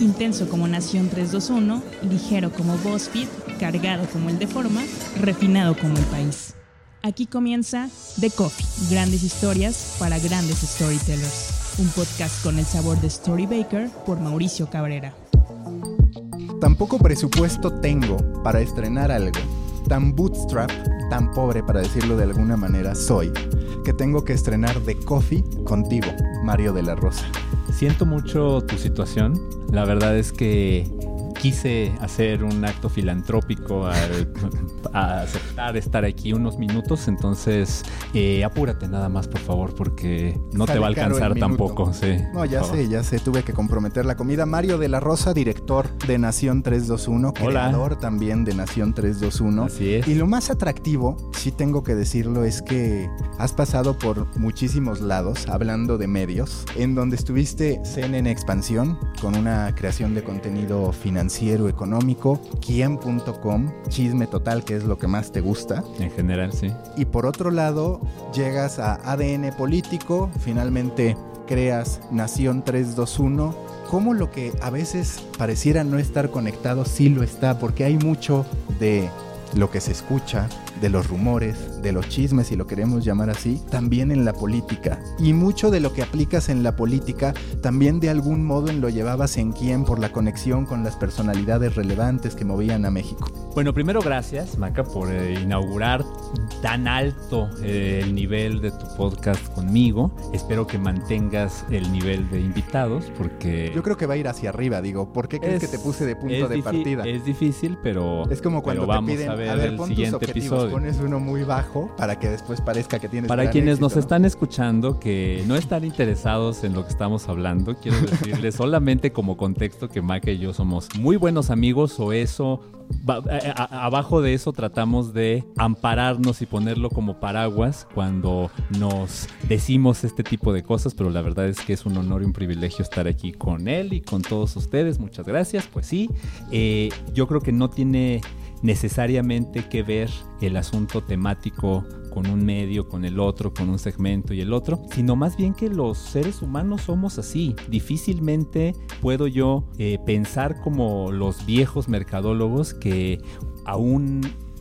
Intenso como Nación 321, ligero como BuzzFeed, cargado como el de Forma, refinado como el país. Aquí comienza The Coffee, grandes historias para grandes storytellers. Un podcast con el sabor de Story Baker por Mauricio Cabrera. Tampoco presupuesto tengo para estrenar algo. Tan bootstrap, tan pobre para decirlo de alguna manera soy, que tengo que estrenar The Coffee contigo, Mario de la Rosa. Siento mucho tu situación. La verdad es que quise hacer un acto filantrópico al a aceptar estar aquí unos minutos, entonces eh, apúrate nada más, por favor, porque no te va a alcanzar tampoco. Sí, No, ya sé, ya sé, tuve que comprometer la comida. Mario de la Rosa, director de Nación 321, Hola. creador también de Nación 321. Así es. Y lo más atractivo, sí tengo que decirlo, es que has pasado por muchísimos lados, hablando de medios, en donde estuviste CNN Expansión, con una creación de contenido financiero, económico, quien.com, chisme total, que es lo que más te gusta. En general, sí. Y por otro lado, llegas a ADN político, finalmente creas Nación 321. ¿Cómo lo que a veces pareciera no estar conectado sí lo está? Porque hay mucho de lo que se escucha, de los rumores, de los chismes, si lo queremos llamar así, también en la política. Y mucho de lo que aplicas en la política, también de algún modo en lo llevabas en quién por la conexión con las personalidades relevantes que movían a México. Bueno, primero gracias, Maca, por eh, inaugurar tan alto eh, el nivel de tu podcast conmigo. Espero que mantengas el nivel de invitados, porque Yo creo que va a ir hacia arriba, digo. ¿Por qué crees es- que te puse de punto de partida? Es difícil, pero Es como cuando pero te vamos piden, a ver, ver, el pon tus siguiente objetivos, episodio. pones uno muy bajo para que después parezca que tienes Para gran quienes nos están escuchando que no están interesados en lo que estamos hablando, quiero decirles solamente como contexto que Maca y yo somos muy buenos amigos o eso, va- a- a- abajo de eso tratamos de ampararnos y ponerlo como paraguas cuando nos decimos este tipo de cosas, pero la verdad es que es un honor y un privilegio estar aquí con él y con todos ustedes. Muchas gracias. Pues sí, eh, yo creo que no tiene necesariamente que ver el asunto temático con un medio, con el otro, con un segmento y el otro, sino más bien que los seres humanos somos así. Difícilmente puedo yo eh, pensar como los viejos mercadólogos que a un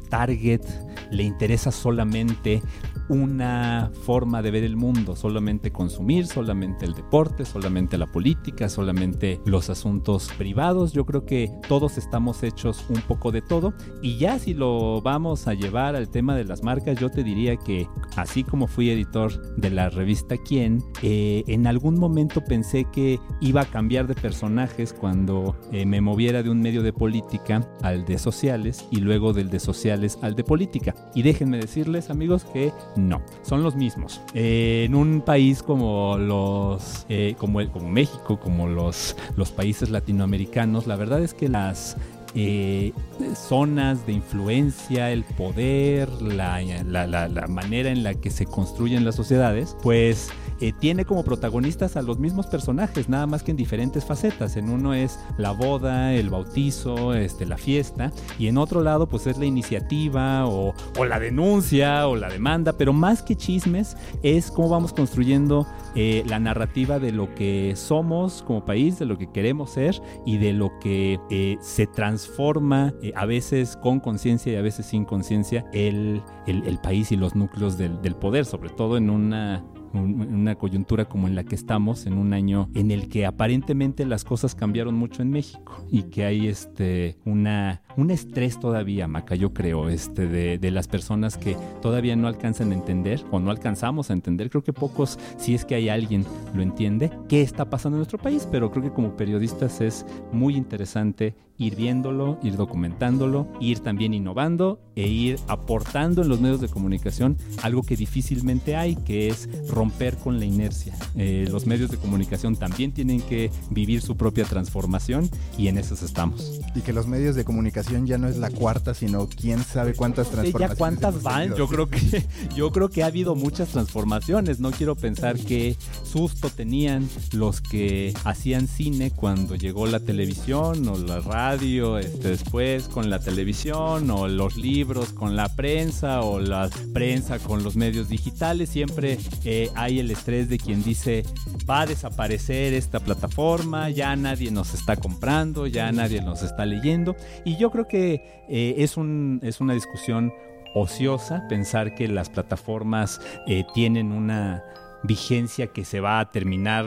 target le interesa solamente una forma de ver el mundo, solamente consumir, solamente el deporte, solamente la política, solamente los asuntos privados. Yo creo que todos estamos hechos un poco de todo y ya si lo vamos a llevar al tema de las marcas, yo te diría que así como fui editor de la revista Quién, eh, en algún momento pensé que iba a cambiar de personajes cuando eh, me moviera de un medio de política al de sociales y luego del de sociales al de política. Y déjenme decirles amigos que no, son los mismos. Eh, en un país como los, eh, como, el, como México, como los, los países latinoamericanos, la verdad es que las eh, zonas de influencia, el poder, la, la- la- la manera en la que se construyen las sociedades, pues eh, tiene como protagonistas a los mismos personajes, nada más que en diferentes facetas. En uno es la boda, el bautizo, este, la fiesta, y en otro lado pues es la iniciativa o, o la denuncia o la demanda, pero más que chismes es cómo vamos construyendo eh, la narrativa de lo que somos como país, de lo que queremos ser y de lo que eh, se transforma a veces con conciencia y a veces sin conciencia el, el- el país y los núcleos del, del poder, sobre todo en una un- una coyuntura como en la que estamos, en un año en el que aparentemente las cosas cambiaron mucho en México y que hay este una un estrés todavía, Maca, yo creo, este de, de las personas que todavía no alcanzan a entender o no alcanzamos a entender. Creo que pocos, si es que hay alguien, lo entiende, qué está pasando en nuestro país, pero creo que como periodistas es muy interesante ir viéndolo, ir documentándolo, ir también innovando e ir aportando en los medios de comunicación algo que difícilmente hay, que es romper con la inercia. Eh, los medios de comunicación también tienen que vivir su propia transformación y en esas estamos. Y que los medios de comunicación ya no es la cuarta, sino quién sabe cuántas transformaciones. ya cuántas van. Yo creo que yo creo que ha habido muchas transformaciones. No quiero pensar qué susto tenían los que hacían cine cuando llegó la televisión o la radio radio este, después, con la televisión o los libros con la prensa o la prensa con los medios digitales. Siempre eh, hay el estrés de quien dice va a desaparecer esta plataforma, ya nadie nos está comprando, ya nadie nos está leyendo. Y yo creo que eh, es, un, es una discusión ociosa pensar que las plataformas eh, tienen una vigencia que se va a terminar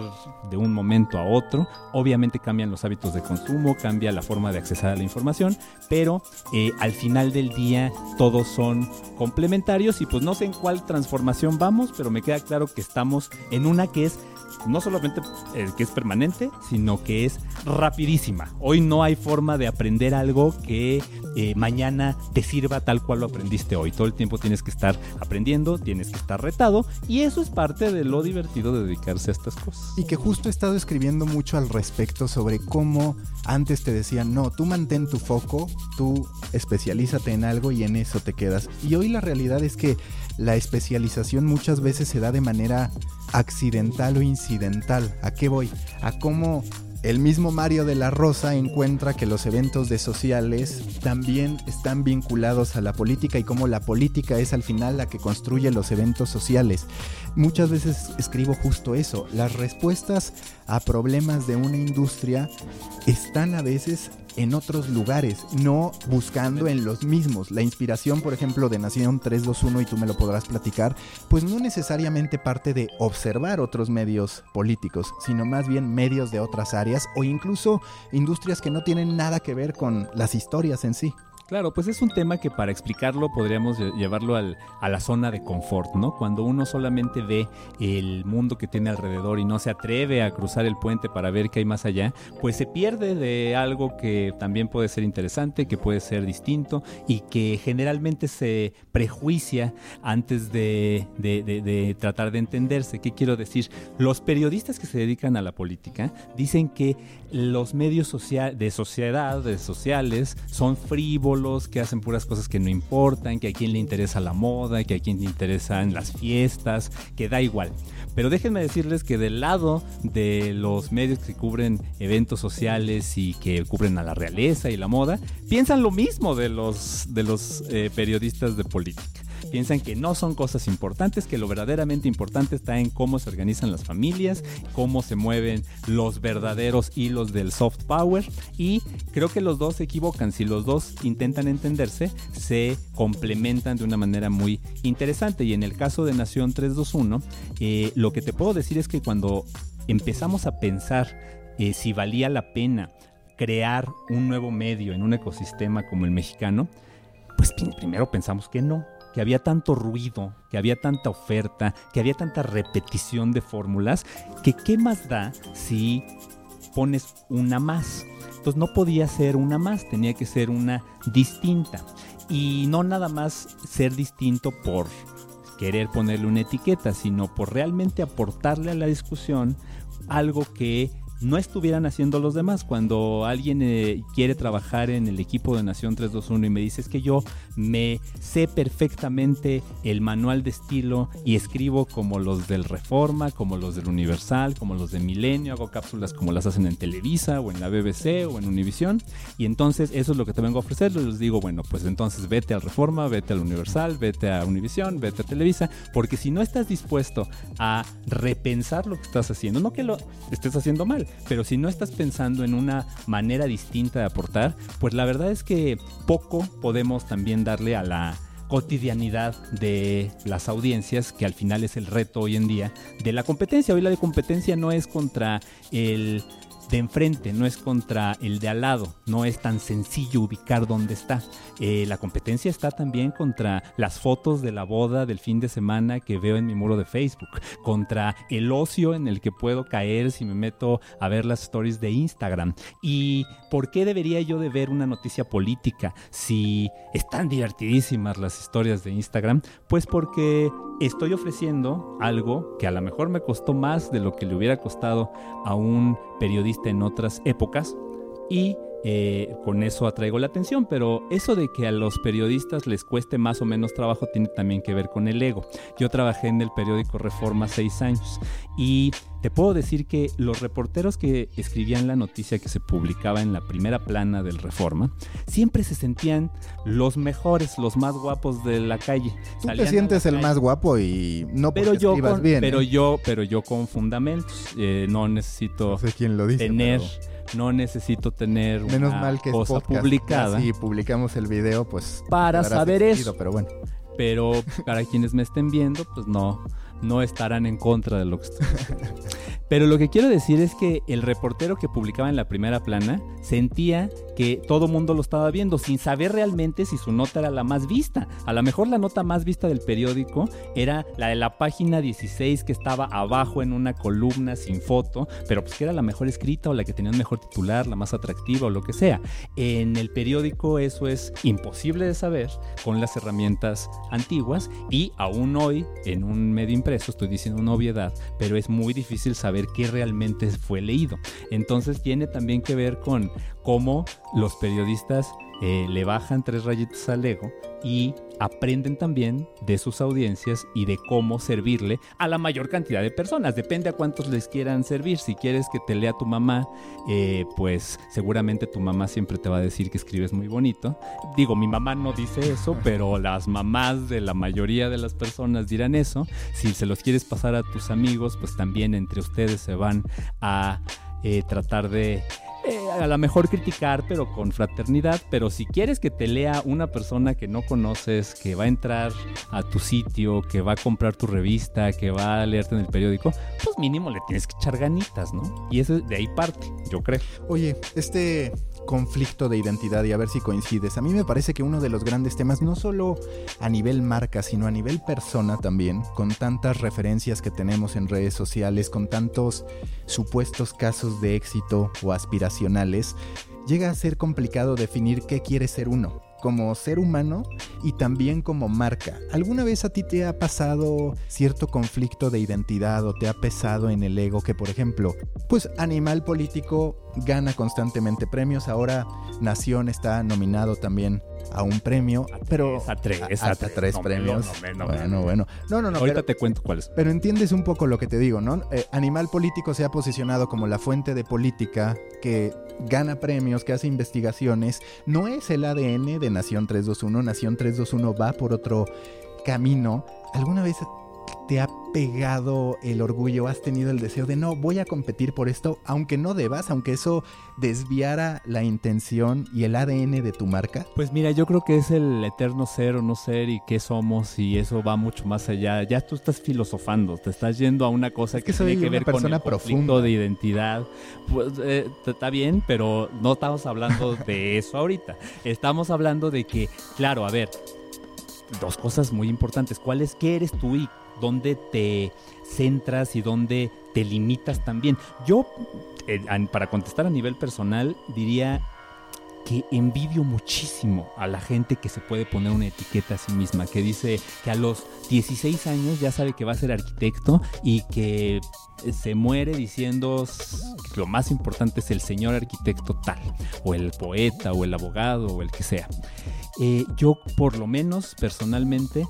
de un momento a otro. Obviamente cambian los hábitos de consumo, cambia la forma de accesar a la información, pero eh, al final del día todos son complementarios y pues no sé en cuál transformación vamos, pero me queda claro que estamos en una que es no solamente eh, que es permanente, sino que es rapidísima. Hoy no hay forma de aprender algo que eh, mañana te sirva tal cual lo aprendiste hoy. Todo el tiempo tienes que estar aprendiendo, tienes que estar retado y eso es parte de lo divertido de dedicarse a estas cosas. Y que justo he estado escribiendo mucho al respecto sobre cómo antes te decían, no, tú mantén tu foco, tú especialízate en algo y en eso te quedas. Y hoy la realidad es que la especialización muchas veces se da de manera accidental o incidental. ¿A qué voy? A cómo el mismo Mario de la Rosa encuentra que los eventos de sociales también están vinculados a la política y cómo la política es al final la que construye los eventos sociales. Muchas veces escribo justo eso, las respuestas a problemas de una industria están a veces en otros lugares, no buscando en los mismos. La inspiración, por ejemplo, de Nación 321, y tú me lo podrás platicar, pues no necesariamente parte de observar otros medios políticos, sino más bien medios de otras áreas o incluso industrias que no tienen nada que ver con las historias en sí. Claro, pues es un tema que para explicarlo podríamos llevarlo a la zona de confort, ¿no? Cuando uno solamente ve el mundo que tiene alrededor y no se atreve a cruzar el puente para ver qué hay más allá, pues se pierde de algo que también puede ser interesante, que puede ser distinto y que generalmente se prejuicia antes de, tratar de entenderse. ¿Qué quiero decir? Los periodistas que se dedican a la política dicen que los medios de sociedad, de sociales, son frívolos, que hacen puras cosas que no importan, que a quien le interesa la moda, que a quien le interesan las fiestas, que da igual. Pero déjenme decirles que del lado de los medios que cubren eventos sociales y que cubren a la realeza y la moda, piensan lo mismo de los, de los eh, periodistas de política piensan que no son cosas importantes, que lo verdaderamente importante está en cómo se organizan las familias, cómo se mueven los verdaderos hilos del soft power. Y creo que los dos se equivocan, si los dos intentan entenderse, se complementan de una manera muy interesante. Y en el caso de Nación 321, eh, lo que te puedo decir es que cuando empezamos a pensar eh, si valía la pena crear un nuevo medio en un ecosistema como el mexicano, pues primero pensamos que no, que había tanto ruido, que había tanta oferta, que había tanta repetición de fórmulas, que qué más da si pones una más. Entonces no podía ser una más, tenía que ser una distinta. Y no nada más ser distinto por querer ponerle una etiqueta, sino por realmente aportarle a la discusión algo que no estuvieran haciendo los demás. Cuando alguien eh, quiere trabajar en el equipo de Nación 321 y me dice es que yo me sé perfectamente el manual de estilo y escribo como los del Reforma, como los del Universal, como los de Milenio, hago cápsulas como las hacen en Televisa o en la BBC o en Univisión y entonces eso es lo que te vengo a ofrecer. Les digo, bueno, pues entonces vete al Reforma, vete al Universal, vete a Univisión, vete a Televisa, porque si no estás dispuesto a repensar lo que estás haciendo, no que lo estés haciendo mal, pero si no estás pensando en una manera distinta de aportar, pues la verdad es que poco podemos también darle a la cotidianidad de las audiencias, que al final es el reto hoy en día de la competencia. Hoy la de competencia no es contra el de enfrente, no es contra el de al lado, no es tan sencillo ubicar dónde está. Eh, la competencia está también contra las fotos de la boda del fin de semana que veo en mi muro de Facebook, contra el ocio en el que puedo caer si me meto a ver las stories de Instagram. ¿Y por qué debería yo de ver una noticia política si están divertidísimas las historias de Instagram? Pues porque estoy ofreciendo algo que a lo mejor me costó más de lo que le hubiera costado a un periodista en otras épocas y eh, con eso atraigo la atención, pero eso de que a los periodistas les cueste más o menos trabajo tiene también que ver con el ego. Yo trabajé en el periódico Reforma seis años y te puedo decir que los reporteros que escribían la noticia que se publicaba en la primera plana del Reforma siempre se sentían los mejores, los más guapos de la calle. Tú te sientes el más guapo y no pero yo con, bien. Pero ¿eh? yo, pero yo con fundamentos. Eh, no necesito no sé quién lo dice, tener no necesito tener Menos mal que cosa publicada. Si publicamos el video, pues para saber eso. Pero bueno. Pero para quienes me estén viendo, pues no, no estarán en contra de lo que estoy. Pero lo que quiero decir es que el reportero que publicaba en la primera plana sentía que todo mundo lo estaba viendo sin saber realmente si su nota era la más vista. A lo mejor la nota más vista del periódico era la de la página 16 que estaba abajo en una columna sin foto, pero pues que era la mejor escrita o la que tenía un mejor titular, la más atractiva o lo que sea. En el periódico eso es imposible de saber con las herramientas antiguas y aún hoy en un medio impreso, estoy diciendo una obviedad, pero es muy difícil saber qué realmente fue leído. Entonces tiene también que ver con cómo los periodistas eh, le bajan tres rayitos al ego y aprenden también de sus audiencias y de cómo servirle a la mayor cantidad de personas. Depende a cuántos les quieran servir. Si quieres que te lea tu mamá, eh, pues seguramente tu mamá siempre te va a decir que escribes muy bonito. Digo, mi mamá no dice eso, pero las mamás de la mayoría de las personas dirán eso. Si se los quieres pasar a tus amigos, pues también entre ustedes se van a eh, tratar de eh, a lo mejor criticar, pero con fraternidad. Pero si quieres que te lea una persona que no conoces, que va a entrar a tu sitio, que va a comprar tu revista, que va a leerte en el periódico, pues mínimo le tienes que echar ganitas, ¿no? Y eso de ahí parte, yo creo. Oye, este conflicto de identidad y a ver si coincides. A mí me parece que uno de los grandes temas, no solo a nivel marca, sino a nivel persona también, con tantas referencias que tenemos en redes sociales, con tantos supuestos casos de éxito o aspiracionales, llega a ser complicado definir qué quiere ser uno como ser humano y también como marca. ¿Alguna vez a ti te ha pasado cierto conflicto de identidad o te ha pesado en el ego que, por ejemplo, pues Animal Político gana constantemente premios, ahora Nación está nominado también a un premio, pero a tres, hasta tres premios. bueno, bueno. No, no, no. Ahorita te cuento cuáles. Pero entiendes un poco lo que te digo, ¿no? Eh, Animal Político se ha posicionado como la fuente de política que gana premios, que hace investigaciones. No es el ADN de Nación 321. Nación 321 va por otro camino. ¿Alguna vez te ha pegado el orgullo, has tenido el deseo de no, voy a competir por esto, aunque no debas, aunque eso desviara la intención y el ADN de tu marca? Pues mira, yo creo que es el eterno ser o no ser y qué somos y eso va mucho más allá. Ya tú estás filosofando, te estás yendo a una cosa que, tiene que ver con el conflicto de identidad. Pues eh, está bien, pero no estamos hablando de eso ahorita. Estamos hablando de que, claro, a ver, dos cosas muy importantes. ¿Cuál es qué eres tú y dónde te centras y dónde te limitas también? Yo, eh, para contestar a nivel personal, diría que envidio muchísimo a la gente que se puede poner una etiqueta a sí misma, que dice que a los 16 años ya sabe que va a ser arquitecto y que se muere diciendo que lo más importante es el señor arquitecto tal, o el poeta, o el abogado, o el que sea. Eh, yo por lo menos personalmente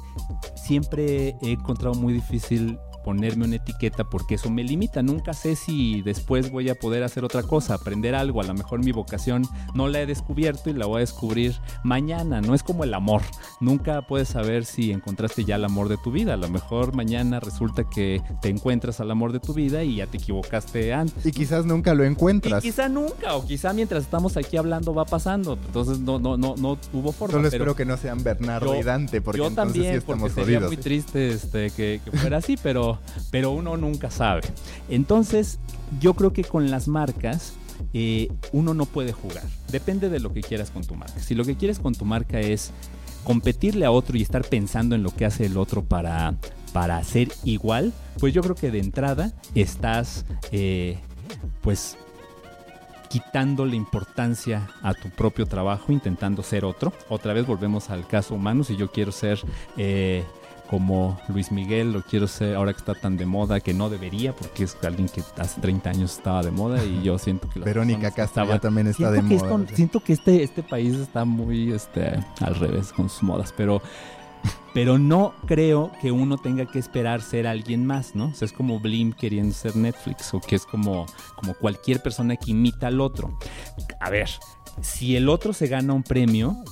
siempre he encontrado muy difícil ponerme una etiqueta porque eso me limita. Nunca sé si después voy a poder hacer otra cosa, aprender algo. A lo mejor mi vocación no la he descubierto y la voy a descubrir mañana. No es como el amor. Nunca puedes saber si encontraste ya el amor de tu vida. A lo mejor mañana resulta que te encuentras al amor de tu vida y ya te equivocaste antes. Y quizás nunca lo encuentras. Y quizá nunca, o quizá mientras estamos aquí hablando va pasando. Entonces no, no, no, no hubo forma. Solo espero que no sean Bernardo y Dante, porque yo también, porque sería muy triste este, que fuera así, pero pero, uno nunca sabe. Entonces, yo creo que con las marcas eh, uno no puede jugar. Depende de lo que quieras con tu marca. Si lo que quieres con tu marca es competirle a otro y estar pensando en lo que hace el otro para, para ser igual, pues yo creo que de entrada estás eh, pues quitando la importancia a tu propio trabajo, intentando ser otro. Otra vez volvemos al caso humano, si yo quiero ser eh, como Luis Miguel, lo quiero ser ahora que está tan de moda, que no debería, porque es alguien que hace 30 años estaba de moda y yo siento que... Verónica Castro ya también está de moda. siento que este, este país está muy este, al revés con sus modas, pero pero no creo que uno tenga que esperar ser alguien más, ¿no? O sea, es como Blim queriendo ser Netflix o que es como, como cualquier persona que imita al otro. A ver, si el otro se gana un premio,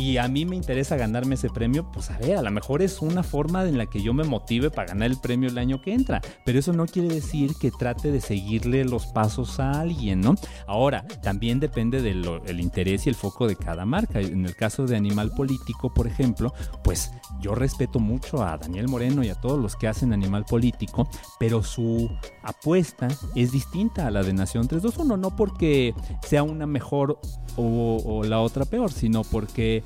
y a mí me interesa ganarme ese premio, pues a ver, a lo mejor es una forma en la que yo me motive para ganar el premio el año que entra, pero eso no quiere decir que trate de seguirle los pasos a alguien, ¿no? Ahora, también depende del interés y el foco de cada marca. En el caso de Animal Político, por ejemplo, pues yo respeto mucho a Daniel Moreno y a todos los que hacen Animal Político, pero su apuesta es distinta a la de Nación 321, no porque sea una mejor o, o la otra peor, sino porque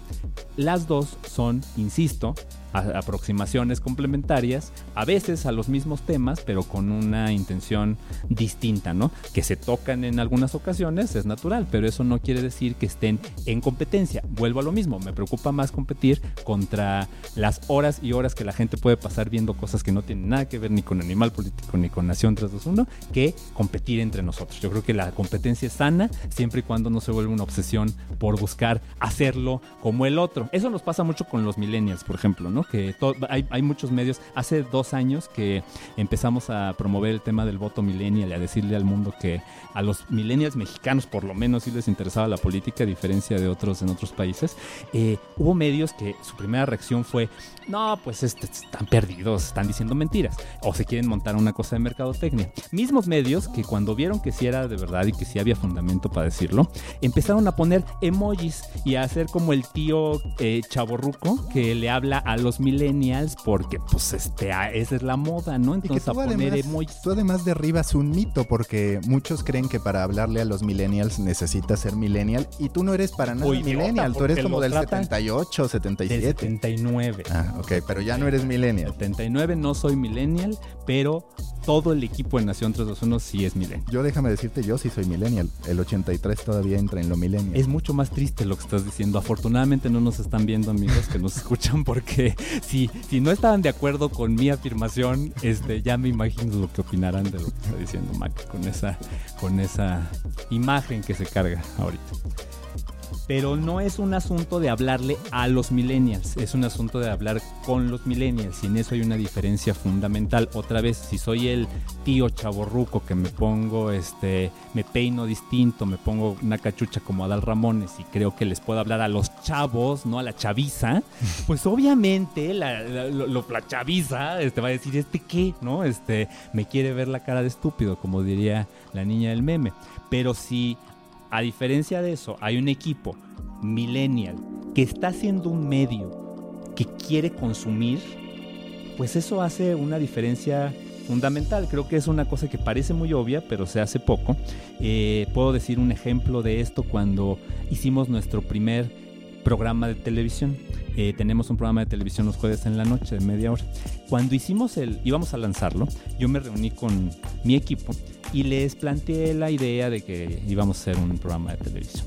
las dos son, insisto, aproximaciones complementarias, a veces a los mismos temas, pero con una intención distinta, ¿no? Que se tocan en algunas ocasiones, es natural, pero eso no quiere decir que estén en competencia. Vuelvo a lo mismo, me preocupa más competir contra las horas y horas que la gente puede pasar viendo cosas que no tienen nada que ver ni con Animal Político ni con Nación 321, que competir entre nosotros. Yo creo que la competencia es sana siempre y cuando no se vuelva una obsesión por buscar hacerlo como el otro. Eso nos pasa mucho con los millennials, por ejemplo, ¿no? Que hay, muchos medios. Hace dos años que empezamos a promover el tema del voto millennial y a decirle al mundo que a los millennials mexicanos, por lo menos, sí les interesaba la política, a diferencia de otros en otros países. Eh, hubo medios que su primera reacción fue: no, pues este, están perdidos, están diciendo mentiras. O se quieren montar una cosa de mercadotecnia. Mismos medios que cuando vieron que sí era de verdad y que sí había fundamento para decirlo, empezaron a poner emojis y a hacer como el tío eh, chaborruco que le habla a los millennials porque pues este, esa es la moda, ¿no? Entonces a poner emojis. Tú además derribas un mito porque muchos creen que para hablarle a los millennials necesitas ser millennial y tú no eres para nada millennial, tú eres como del 78, 77. Del 79. Ah, ok, pero ya no eres millennial. 79 no soy millennial, pero todo el equipo de Nación 321 sí es millennial. Yo déjame decirte, yo sí soy millennial. El 83 todavía entra en lo millennial. Es mucho más triste lo que estás diciendo. Afortunadamente no nos están viendo amigos que nos escuchan porque si, si no estaban de acuerdo con mi afirmación, este, ya me imagino lo que opinarán de lo que está diciendo Mac con esa, con esa imagen que se carga ahorita pero no es un asunto de hablarle a los millennials, es un asunto de hablar con los millennials y en eso hay una diferencia fundamental. Otra vez, si soy el tío chaborruco que me pongo, este, me peino distinto, me pongo una cachucha como Adal Ramones y creo que les puedo hablar a los chavos, no a la chaviza, pues obviamente la, la, chaviza este, va a decir, ¿este qué? ¿No? Este, me quiere ver la cara de estúpido, como diría la niña del meme. Pero si a diferencia de eso, hay un equipo millennial que está haciendo un medio que quiere consumir, pues eso hace una diferencia fundamental. Creo que es una cosa que parece muy obvia, pero se hace poco. Eh, puedo decir un ejemplo de esto cuando hicimos nuestro primer programa de televisión. Eh, tenemos un programa de televisión los jueves en la noche de media hora. Cuando hicimos el, íbamos a lanzarlo, yo me reuní con mi equipo y les planteé la idea de que íbamos a hacer un programa de televisión.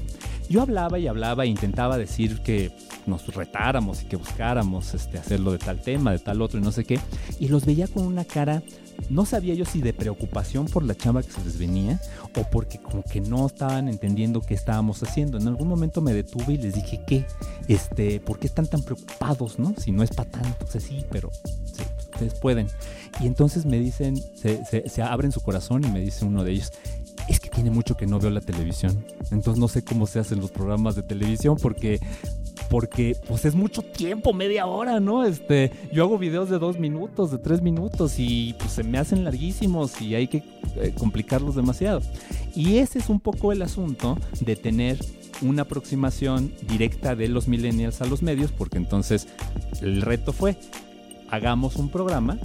Yo hablaba y hablaba e intentaba decir que nos retáramos y que buscáramos este, hacerlo de tal tema, de tal otro y no sé qué. Y los veía con una cara, no sabía yo si de preocupación por la chamba que se les venía o porque como que no estaban entendiendo qué estábamos haciendo. En algún momento me detuve y les dije, ¿qué? Este, ¿Por qué están tan preocupados, no? Si no es para tanto, o sí, pero sí, ustedes pueden. Y entonces me dicen, se, se, abren su corazón y me dice uno de ellos, es que tiene mucho que no veo la televisión. Entonces no sé cómo se hacen los programas de televisión porque porque pues es mucho tiempo, media hora, ¿no? Este, yo hago videos de dos minutos, de tres minutos y pues se me hacen larguísimos y hay que eh, complicarlos demasiado. Y ese es un poco el asunto de tener una aproximación directa de los millennials a los medios, porque entonces el reto fue, hagamos un programa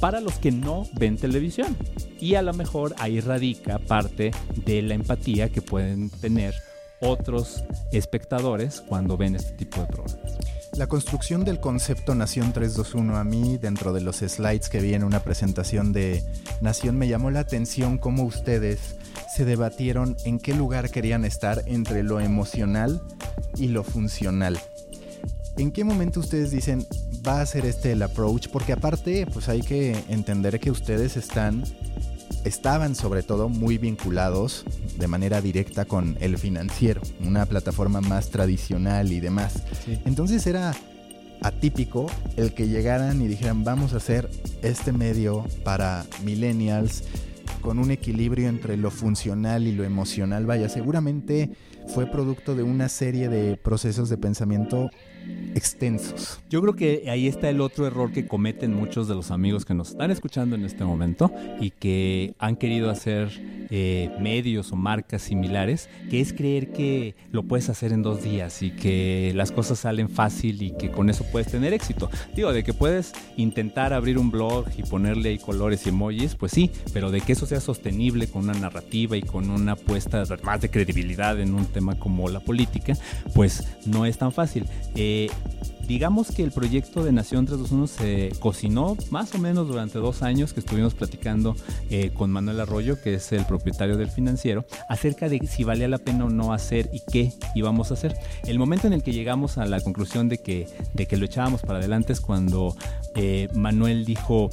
para los que no ven televisión. Y a lo mejor ahí radica parte de la empatía que pueden tener otros espectadores cuando ven este tipo de programas. La construcción del concepto Nación 321 a mí, dentro de los slides que vi en una presentación de Nación, me llamó la atención cómo ustedes se debatieron en qué lugar querían estar entre lo emocional y lo funcional. ¿En qué momento ustedes dicen va a ser este el approach? Porque aparte, pues hay que entender que ustedes están estaban sobre todo muy vinculados de manera directa con el financiero, una plataforma más tradicional y demás. Entonces era atípico el que llegaran y dijeran vamos a hacer este medio para millennials con un equilibrio entre lo funcional y lo emocional. Vaya, seguramente fue producto de una serie de procesos de pensamiento extensos. Yo creo que ahí está el otro error que cometen muchos de los amigos que nos están escuchando en este momento y que han querido hacer eh, medios o marcas similares, que es creer que lo puedes hacer en dos días y que las cosas salen fácil y que con eso puedes tener éxito. Digo, de que puedes intentar abrir un blog y ponerle ahí colores y emojis, pues sí, pero de que eso sea sostenible con una narrativa y con una apuesta más de credibilidad en un tema como la política, pues no es tan fácil. Eh, digamos que el proyecto de Nación 321 se cocinó más o menos durante dos años que estuvimos platicando eh, con Manuel Arroyo, que es el propietario del financiero, acerca de si valía la pena o no hacer y qué íbamos a hacer. El momento en el que llegamos a la conclusión de que, de que lo echábamos para adelante es cuando eh, Manuel dijo,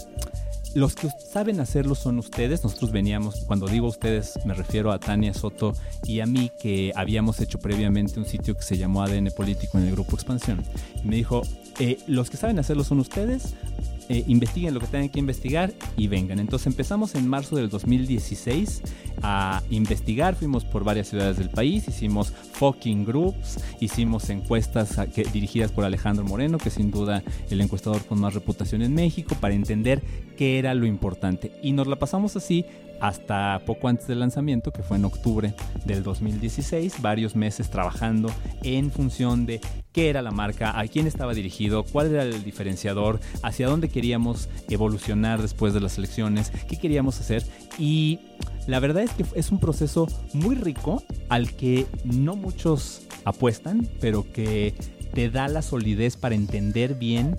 los que saben hacerlo son ustedes. Nosotros veníamos, cuando digo ustedes, me refiero a Tania Soto y a mí, que habíamos hecho previamente un sitio que se llamó ADN Político en el Grupo Expansión. Y me dijo, eh, los que saben hacerlo son ustedes, eh, investiguen lo que tengan que investigar y vengan. Entonces empezamos en marzo del 2016 a investigar, fuimos por varias ciudades del país, hicimos fucking groups, hicimos encuestas dirigidas por Alejandro Moreno, que sin duda el encuestador con más reputación en México, para entender qué era lo importante. Y nos la pasamos así hasta poco antes del lanzamiento, que fue en octubre del 2016, varios meses trabajando en función de qué era la marca, a quién estaba dirigido, cuál era el diferenciador, hacia dónde queríamos evolucionar después de las elecciones, qué queríamos hacer. Y la verdad es que es un proceso muy rico al que no muchos apuestan, pero que te da la solidez para entender bien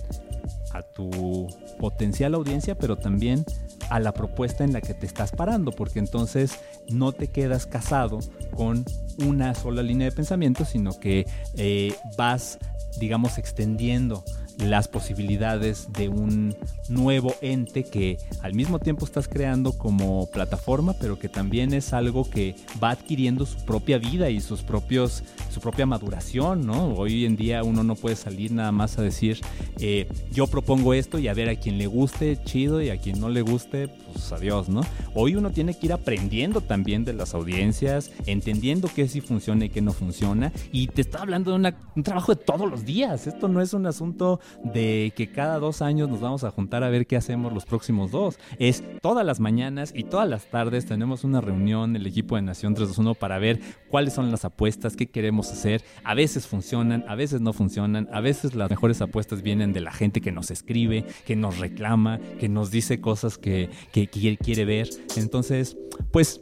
a tu potencial audiencia, pero también a la propuesta en la que te estás parando, porque entonces no te quedas casado con una sola línea de pensamiento, sino que eh, vas, digamos, extendiendo las posibilidades de un nuevo ente que al mismo tiempo estás creando como plataforma, pero que también es algo que va adquiriendo su propia vida y sus propios, su propia maduración, ¿no? Hoy en día uno no puede salir nada más a decir, eh, yo propongo esto y a ver a quien le guste, chido, y a quien no le guste, pues adiós, ¿no? Hoy uno tiene que ir aprendiendo también de las audiencias, entendiendo qué sí funciona y qué no funciona, y te está hablando de un trabajo de todos los días, esto no es un asunto de que cada dos años nos vamos a juntar a ver qué hacemos los próximos dos. Es todas las mañanas y todas las tardes tenemos una reunión, el equipo de Nación 321, para ver cuáles son las apuestas, qué queremos hacer. A veces funcionan, a veces no funcionan, a veces las mejores apuestas vienen de la gente que nos escribe, que nos reclama, que nos dice cosas que, que quiere ver. Entonces, pues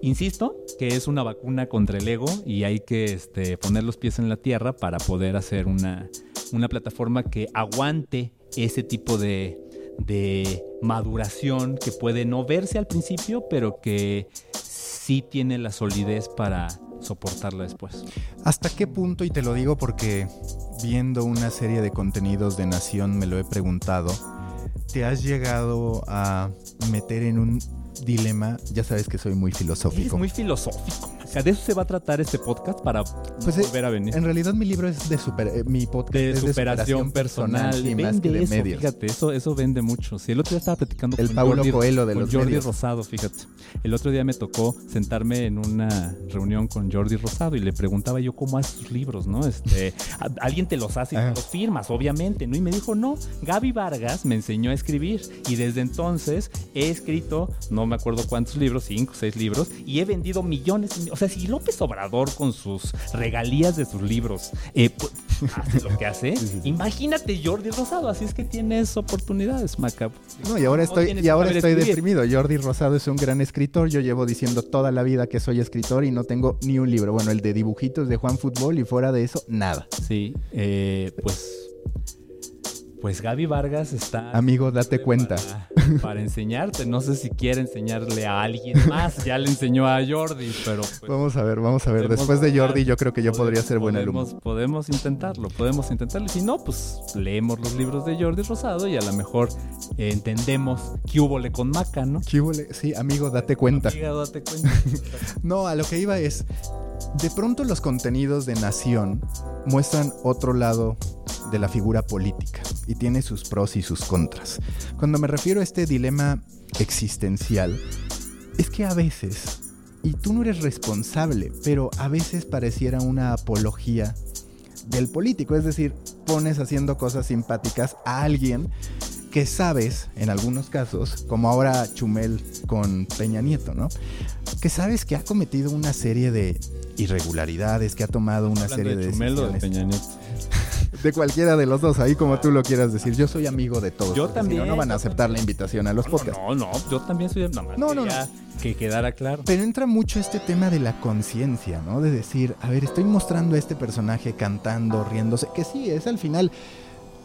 Insisto que es una vacuna contra el ego y hay que este, poner los pies en la tierra para poder hacer una, una plataforma que aguante ese tipo de, de maduración que puede no verse al principio, pero que sí tiene la solidez para soportarla después. ¿Hasta qué punto? Y te lo digo porque viendo una serie de contenidos de Nación me lo he preguntado. ¿Te has llegado a meter en un dilema, ya sabes que soy muy filosófico. Es muy filosófico. De eso se va a tratar este podcast para pues, volver a venir. En realidad mi libro es de super, eh, mi podcast de, superación, personal, y más que de eso, medios. Fíjate, eso, eso vende mucho. Si el otro día estaba platicando el con Paulo Jordi, Coelho de con Jordi Rosado, fíjate. El otro día me tocó sentarme en una reunión con Jordi Rosado y le preguntaba yo cómo hace sus libros, ¿no? Este, alguien te los hace y los firmas, obviamente, ¿no? Y me dijo, no, Gaby Vargas me enseñó a escribir y desde entonces he escrito, no me acuerdo cuántos libros, cinco, seis libros, y he vendido millones. O sea, si López Obrador con sus regalías de sus libros eh, pues, hace lo que hace, imagínate Jordi Rosado. Así es que tienes oportunidades, Maca. No, y ahora estoy, y ahora estoy deprimido. Jordi Rosado es un gran escritor. Yo llevo diciendo toda la vida que soy escritor y no tengo ni un libro. Bueno, el de dibujitos de Juan Fútbol y fuera de eso, nada. Sí, eh, pues Pues Gaby Vargas está... Amigo, date cuenta. Para, enseñarte. No sé si quiere enseñarle a alguien más. Ya le enseñó a Jordi, pero... Pues vamos a ver, vamos a ver. Después de Jordi yo creo que yo podría ser buen alumno. Podemos intentarlo, podemos intentarlo. Si no, pues leemos los libros de Jordi Rosado y a lo mejor entendemos qué hubo con Maca, ¿no? ¿Qué Sí, amigo, date cuenta. Amigo, date cuenta. no, a lo que iba es... De pronto los contenidos de Nación muestran otro lado de la figura política y tiene sus pros y sus contras. Cuando me refiero a este dilema existencial, es que a veces, y tú no eres responsable, pero a veces pareciera una apología del político, es decir, pones haciendo cosas simpáticas a alguien que sabes, en algunos casos, como ahora Chumel con Peña Nieto, ¿no? Que sabes que ha cometido una serie de irregularidades, que ha tomado una serie de, de Chumel O de Peña Nieto? de cualquiera de los dos, ahí como tú lo quieras decir. Yo soy amigo de todos. Yo también. no, van a aceptar la invitación a los podcasts. No, no, yo también soy no, no, no, Que quedara claro. Pero entra mucho este tema de la conciencia, ¿no? De decir, a ver, estoy mostrando a este personaje cantando, riéndose, que sí, es al final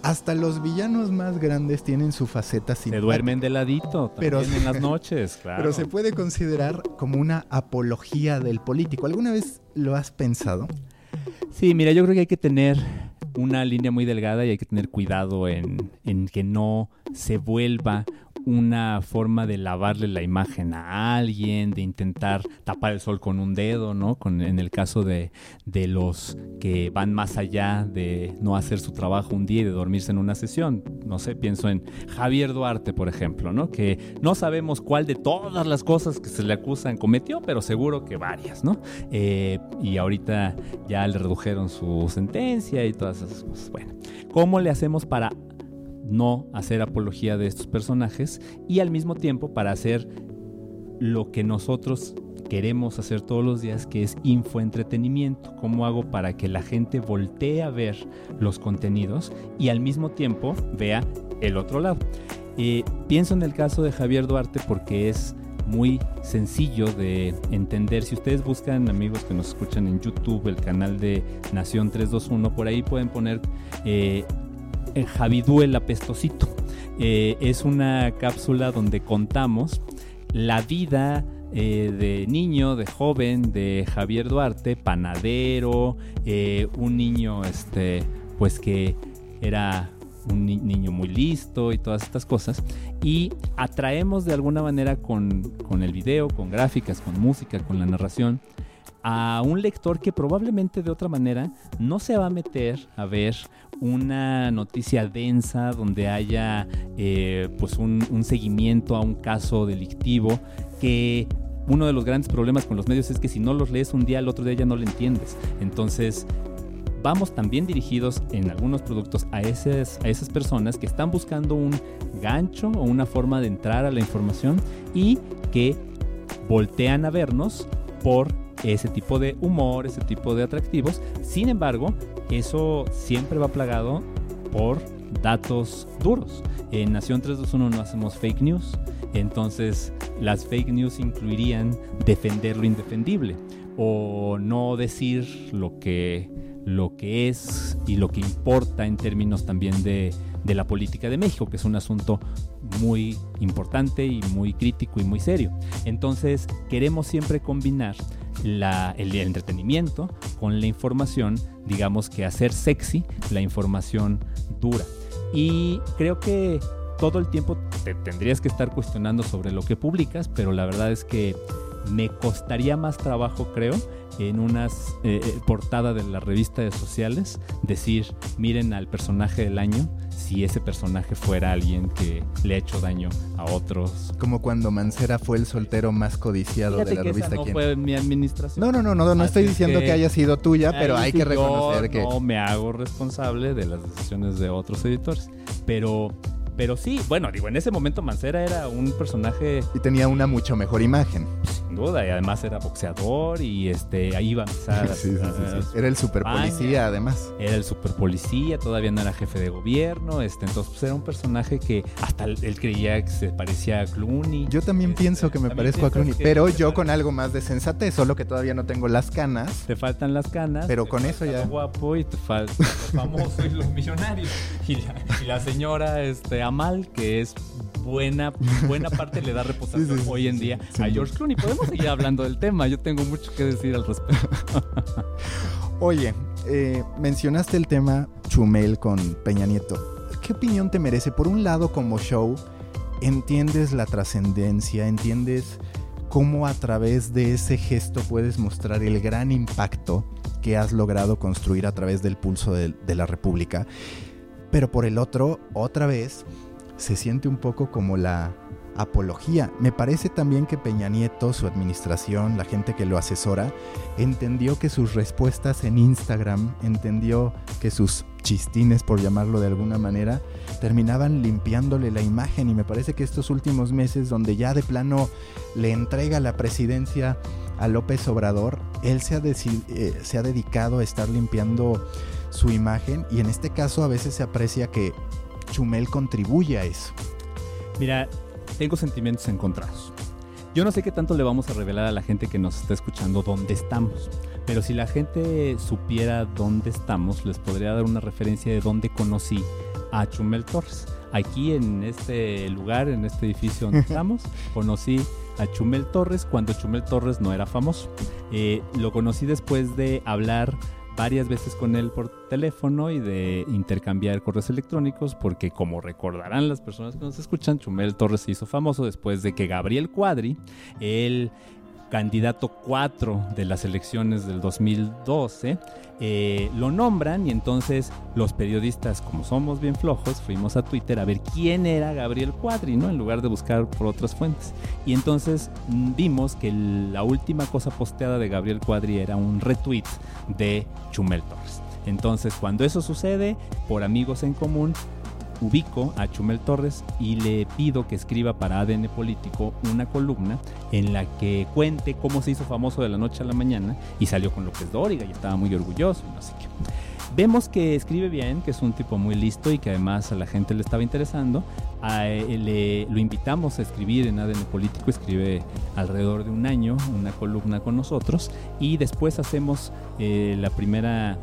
hasta los villanos más grandes tienen su faceta simpática. Se duermen de ladito pero, en las noches, claro. Pero se puede considerar como una apología del político. ¿Alguna vez lo has pensado? Sí, mira, yo creo que hay que tener una línea muy delgada y hay que tener cuidado en, en que no se vuelva una forma de lavarle la imagen a alguien, de intentar tapar el sol con un dedo, ¿no? Con, en el caso de, de, los que van más allá de no hacer su trabajo un día y de dormirse en una sesión. No sé, pienso en Javier Duarte, por ejemplo, ¿no? Que no sabemos cuál de todas las cosas que se le acusan cometió, pero seguro que varias, ¿no? Eh, y ahorita ya le redujeron su sentencia y todas esas cosas. Bueno, ¿cómo le hacemos para no hacer apología de estos personajes y al mismo tiempo para hacer lo que nosotros queremos hacer todos los días, que es infoentretenimiento. ¿Cómo hago para que la gente voltee a ver los contenidos y al mismo tiempo vea el otro lado? Eh, pienso en el caso de Javier Duarte porque es muy sencillo de entender. Si ustedes buscan, amigos que nos escuchan en YouTube, el canal de Nación 321, por ahí pueden poner eh, Javidú el apestosito. Eh, es una cápsula donde contamos la vida eh, de niño, de joven, de Javier Duarte, panadero, eh, un niño, este, pues que era un niño muy listo y todas estas cosas. Y atraemos de alguna manera con, con el video, con gráficas, con música, con la narración, a un lector que probablemente de otra manera no se va a meter a ver una noticia densa donde haya eh, pues un, seguimiento a un caso delictivo que uno de los grandes problemas con los medios es que si no los lees un día, al otro día ya no lo entiendes. Entonces, vamos también dirigidos en algunos productos a esas, a esas personas que están buscando un gancho o una forma de entrar a la información y que voltean a vernos por ese tipo de humor, ese tipo de atractivos. Sin embargo, eso siempre va plagado por datos duros. En Nación 321 no hacemos fake news, entonces las fake news incluirían defender lo indefendible o no decir lo que, lo que es y lo que importa en términos también de, de la política de México, que es un asunto muy importante y muy crítico y muy serio. Entonces queremos siempre combinar el, entretenimiento con la información, digamos que hacer sexy la información dura. Y creo que todo el tiempo te tendrías que estar cuestionando sobre lo que publicas, pero la verdad es que me costaría más trabajo, creo, en una eh, eh, portada de la revista de sociales decir, miren al personaje del año, si ese personaje fuera alguien que le ha hecho daño a otros. Como cuando Mancera fue el soltero más codiciado de la revista. no fue mi administración. No, no, no, no, no estoy diciendo que, haya sido tuya, pero hay que reconocer que... No me hago responsable de las decisiones de otros editores, pero pero sí, bueno, digo, en ese momento Mancera era un personaje... Y tenía una mucho mejor imagen. sin duda, y además era boxeador y este ahí iba a empezar. Sí, sí, sí. Era el super policía, además. Era el super policía, todavía no era jefe de gobierno, este, entonces pues, era un personaje que hasta él, creía que se parecía a Clooney. Yo también Este, pienso que me parezco a Clooney, pero yo con algo más de sensatez, solo que todavía no tengo las canas. Te faltan las canas. Pero con eso ya- lo guapo y te falta lo famoso y los millonarios. Y la, y la señora este, Amal, que es buena, buena parte le da reposación Sí, sí, sí, hoy en día a. George Clooney. Podemos seguir hablando del tema, yo tengo mucho que decir al respecto. Oye, eh, mencionaste el tema Chumel con Peña Nieto. ¿Qué opinión te merece? Por un lado, como show, entiendes la trascendencia, entiendes cómo a través de ese gesto puedes mostrar el gran impacto que has logrado construir a través del pulso de, de la República. Pero por el otro, otra vez, se siente un poco como la apología. Me parece también que Peña Nieto, su administración, la gente que lo asesora, entendió que sus respuestas en Instagram, entendió que sus chistines, por llamarlo de alguna manera, terminaban limpiándole la imagen y me parece que estos últimos meses donde ya de plano le entrega la presidencia a López Obrador, él se ha, eh, se ha dedicado a estar limpiando su imagen y en este caso a veces se aprecia que Chumel contribuye a eso. Mira, tengo sentimientos encontrados. Yo no sé qué tanto le vamos a revelar a la gente que nos está escuchando dónde estamos, pero si la gente supiera dónde estamos, les podría dar una referencia de dónde conocí a Chumel Torres. Aquí en este lugar, en este edificio donde estamos, conocí a Chumel Torres cuando Chumel Torres no era famoso. Eh, lo conocí después de hablar varias veces con él por teléfono y de intercambiar correos electrónicos porque como recordarán las personas que nos escuchan, Chumel Torres se hizo famoso después de que Gabriel Cuadri, el candidato 4 de las elecciones del 2012, eh, lo nombran y entonces los periodistas, como somos bien flojos, fuimos a Twitter a ver quién era Gabriel Cuadri, ¿no? En lugar de buscar por otras fuentes. Y entonces mm, vimos que la última cosa posteada de Gabriel Cuadri era un retweet de Chumel Torres. Entonces, cuando eso sucede, por amigos en común, ubico a Chumel Torres y le pido que escriba para ADN Político una columna en la que cuente cómo se hizo famoso de la noche a la mañana y salió con López Dóriga y estaba muy orgulloso y no sé qué. Vemos que escribe bien, que es un tipo muy listo y que además a la gente le estaba interesando. Le- lo invitamos a escribir en ADN Político, escribe alrededor de un año una columna con nosotros y después hacemos eh, la primera,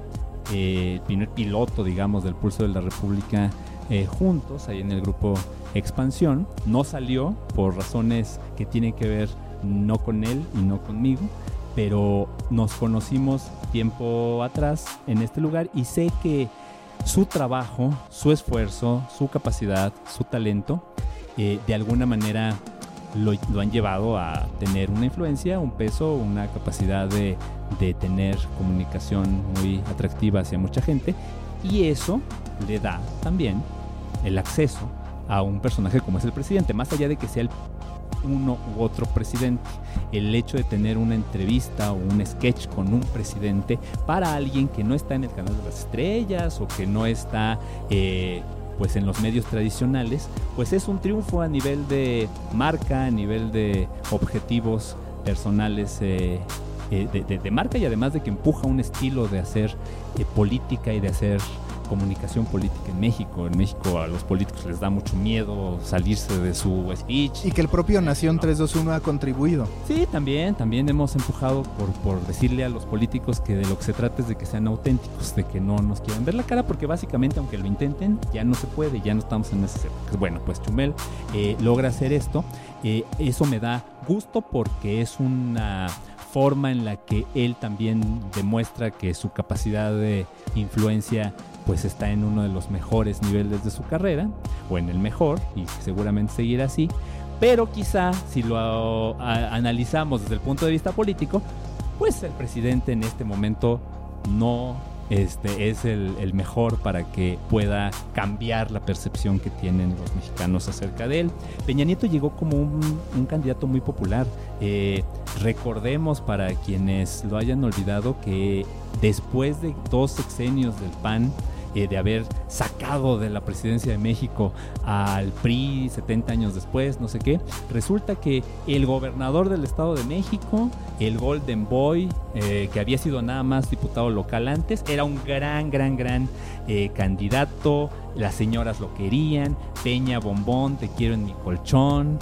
eh, el primer piloto, digamos, del Pulso de la República eh, juntos, ahí en el grupo Expansión. No salió por razones que tienen que ver no con él y no conmigo, pero nos conocimos tiempo atrás en este lugar y sé que su trabajo, su esfuerzo, su capacidad, su talento, eh, de alguna manera lo, han llevado a tener una influencia, un peso, una capacidad de tener comunicación muy atractiva hacia mucha gente y eso le da también el acceso a un personaje como es el presidente, más allá de que sea el uno u otro presidente. El hecho de tener una entrevista o un sketch con un presidente para alguien que no está en el canal de las estrellas o que no está eh, pues en los medios tradicionales, pues es un triunfo a nivel de marca, a nivel de objetivos personales eh, eh, de, marca y además de que empuja un estilo de hacer política y de hacer comunicación política en México. En México a los políticos les da mucho miedo salirse de su speech. Y que el propio Nación 321 ha contribuido. Sí, también, también hemos empujado por, por decirle a los políticos que de lo que se trata es de que sean auténticos, de que no nos quieran ver la cara, porque básicamente aunque lo intenten, ya no se puede, ya no estamos en ese. Bueno, pues Chumel eh, logra hacer esto, eh, eso me da gusto porque es una forma en la que él también demuestra que su capacidad de influencia pues está en uno de los mejores niveles de su carrera, o en el mejor, y seguramente seguirá así, pero quizá si lo analizamos desde el punto de vista político, pues el presidente en este momento no este, es el, mejor para que pueda cambiar la percepción que tienen los mexicanos acerca de él. Peña Nieto llegó como un, un candidato muy popular. Eh, recordemos para quienes lo hayan olvidado que después de dos sexenios del PAN, eh, de haber sacado de la presidencia de México al PRI 70 años después, no sé qué. Resulta que el gobernador del Estado de México, el Golden Boy, eh, que había sido nada más diputado local antes, era un gran, gran, gran eh, candidato. Las señoras lo querían. Peña Bombón, te quiero en mi colchón.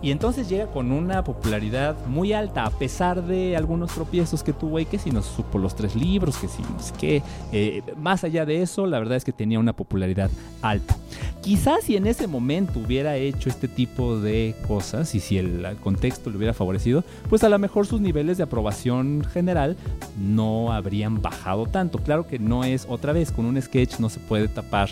Y entonces llega con una popularidad muy alta, a pesar de algunos tropiezos que tuvo y que si nos supo los tres libros, que si no sé qué. Eh, más allá de eso, la verdad es que tenía una popularidad alta. Quizás si en ese momento hubiera hecho este tipo de cosas y si el contexto le hubiera favorecido, pues a lo mejor sus niveles de aprobación general no habrían bajado tanto. Claro que no es otra vez, con un sketch no se puede tapar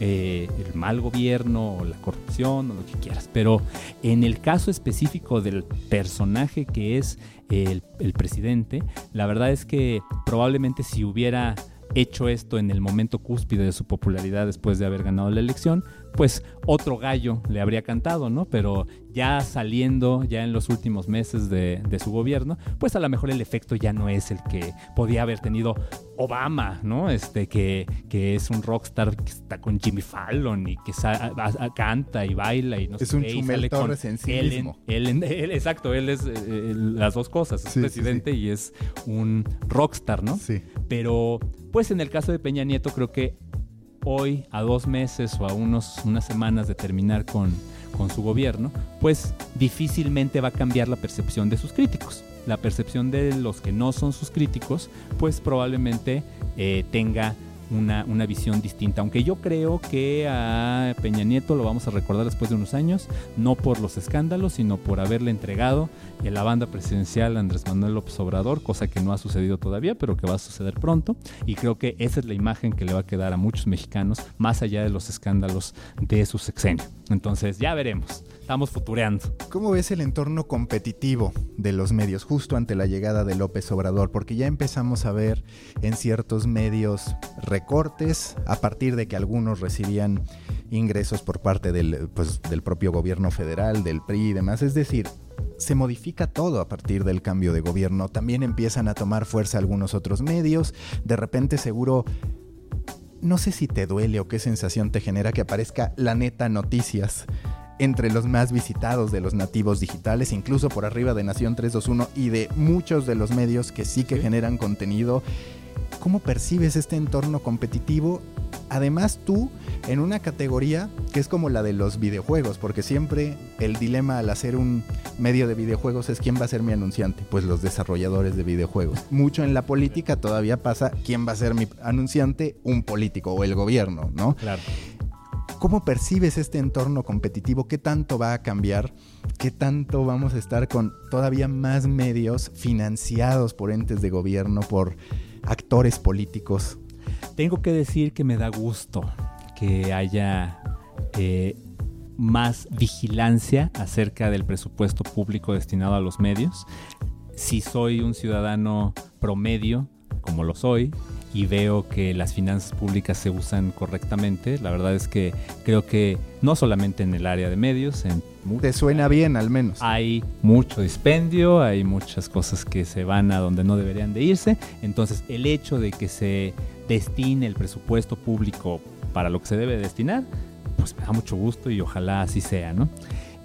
eh, el mal gobierno o la corrupción o lo que quieras, pero en el caso específico del personaje que es el, el presidente, la verdad es que probablemente si hubiera hecho esto en el momento cúspide de su popularidad después de haber ganado la elección, pues otro gallo le habría cantado, ¿no? Pero ya saliendo, ya en los últimos meses de, su gobierno, pues a lo mejor el efecto ya no es el que podía haber tenido Obama, ¿no? Este, que, que es un rockstar que está con Jimmy Fallon y que canta y baila y no es sé un Chumel Torres en sí mismo. exacto, él es eh, las dos cosas, es presidente y es un rockstar, ¿no? Sí. Pero, pues en el caso de Peña Nieto creo que hoy, a dos meses o a unos, unas semanas de terminar con, con su gobierno, pues difícilmente va a cambiar la percepción de sus críticos. La percepción de los que no son sus críticos, pues probablemente eh, tenga una, una, visión distinta. Aunque yo creo que a Peña Nieto lo vamos a recordar después de unos años, no por los escándalos, sino por haberle entregado la banda presidencial a Andrés Manuel López Obrador, cosa que no ha sucedido todavía, pero que va a suceder pronto. Y creo que esa es la imagen que le va a quedar a muchos mexicanos, más allá de los escándalos de su sexenio. Entonces, ya veremos. Estamos futureando. ¿Cómo ves el entorno competitivo de los medios justo ante la llegada de López Obrador? Porque ya empezamos a ver en ciertos medios recortes a partir de que algunos recibían ingresos por parte del, pues, del propio gobierno federal, del PRI y demás. Es decir, se modifica todo a partir del cambio de gobierno. También empiezan a tomar fuerza algunos otros medios. De repente seguro no sé si te duele o qué sensación te genera que aparezca la neta noticias entre los más visitados de los nativos digitales, incluso por arriba de Nación 321 y de muchos de los medios que sí que generan contenido. ¿Cómo percibes este entorno competitivo? Además tú en una categoría que es como la de los videojuegos, porque siempre el dilema al hacer un medio de videojuegos es quién va a ser mi anunciante, pues los desarrolladores de videojuegos. Mucho en la política todavía pasa quién va a ser mi anunciante, un político o el gobierno, ¿no? Claro. ¿Cómo percibes este entorno competitivo? ¿Qué tanto va a cambiar? ¿Qué tanto vamos a estar con todavía más medios financiados por entes de gobierno, por actores políticos? Tengo que decir que me da gusto que haya eh, más vigilancia acerca del presupuesto público destinado a los medios. Si soy un ciudadano promedio, como lo soy, y veo que las finanzas públicas se usan correctamente. La verdad es que creo que no solamente en el área de medios, en te suena bien al menos. Hay mucho dispendio, hay muchas cosas que se van a donde no deberían de irse. Entonces, el hecho de que se destine el presupuesto público para lo que se debe destinar, pues me da mucho gusto y ojalá así sea, ¿no?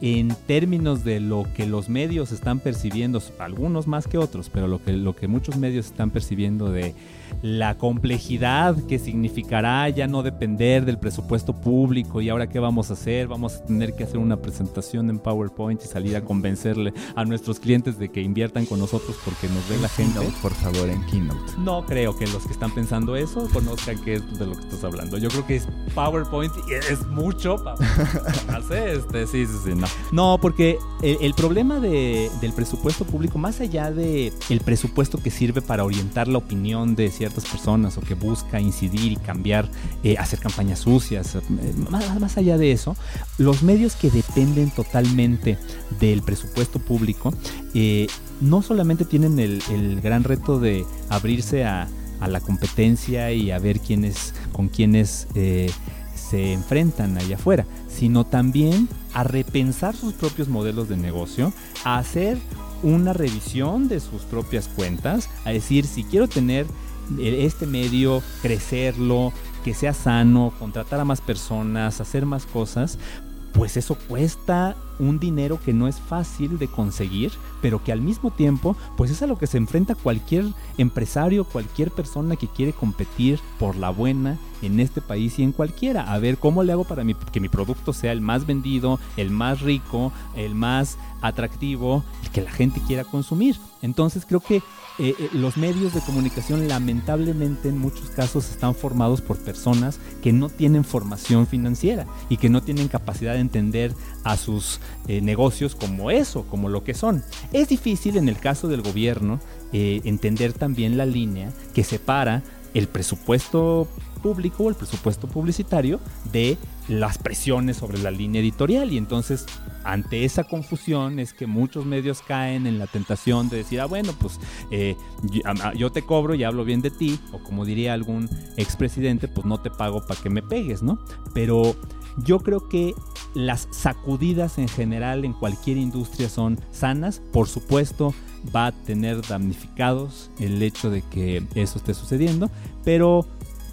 en términos de lo que los medios están percibiendo, algunos más que otros, pero lo que, lo que muchos medios están percibiendo de la complejidad que significará ya no depender del presupuesto público y ahora qué vamos a hacer, vamos a tener que hacer una presentación en PowerPoint y salir a convencerle a nuestros clientes de que inviertan con nosotros porque nos ve la gente. por favor, en Keynote. No creo que los que están pensando eso conozcan qué es de lo que estás hablando. Yo creo que es PowerPoint y es mucho. este, sí, sí, sí, no. No, porque el, problema del presupuesto público, más allá de el presupuesto que sirve para orientar la opinión de personas o que busca incidir y cambiar, eh, hacer campañas sucias, eh, más, allá de eso, los medios que dependen totalmente del presupuesto público, eh, no solamente tienen el, gran reto de abrirse a, la competencia y a ver quiénes, con quiénes se enfrentan allá afuera, sino también a repensar sus propios modelos de negocio, a hacer una revisión de sus propias cuentas, a decir si quiero tener este medio, crecerlo, que sea sano, contratar a más personas, hacer más cosas, pues eso cuesta un dinero que no es fácil de conseguir, pero que al mismo tiempo, pues es a lo que se enfrenta cualquier empresario, cualquier persona que quiere competir por la buena en este país y en cualquiera. A ver cómo le hago para que mi producto sea el más vendido, el más rico, el más atractivo, el que la gente quiera consumir. Entonces creo que eh, eh, los medios de comunicación lamentablemente en muchos casos están formados por personas que no tienen formación financiera y que no tienen capacidad de entender a sus eh, negocios como eso, como lo que son. Es difícil en el caso del gobierno entender también la línea que separa el presupuesto público o el presupuesto publicitario de las presiones sobre la línea editorial y entonces ante esa confusión es que muchos medios caen en la tentación de decir, ah, bueno, pues eh, yo, te cobro y hablo bien de ti, o como diría algún expresidente, pues no te pago para que me pegues, ¿no? Pero yo creo que las sacudidas en general en cualquier industria son sanas, por supuesto va a tener damnificados el hecho de que eso esté sucediendo, pero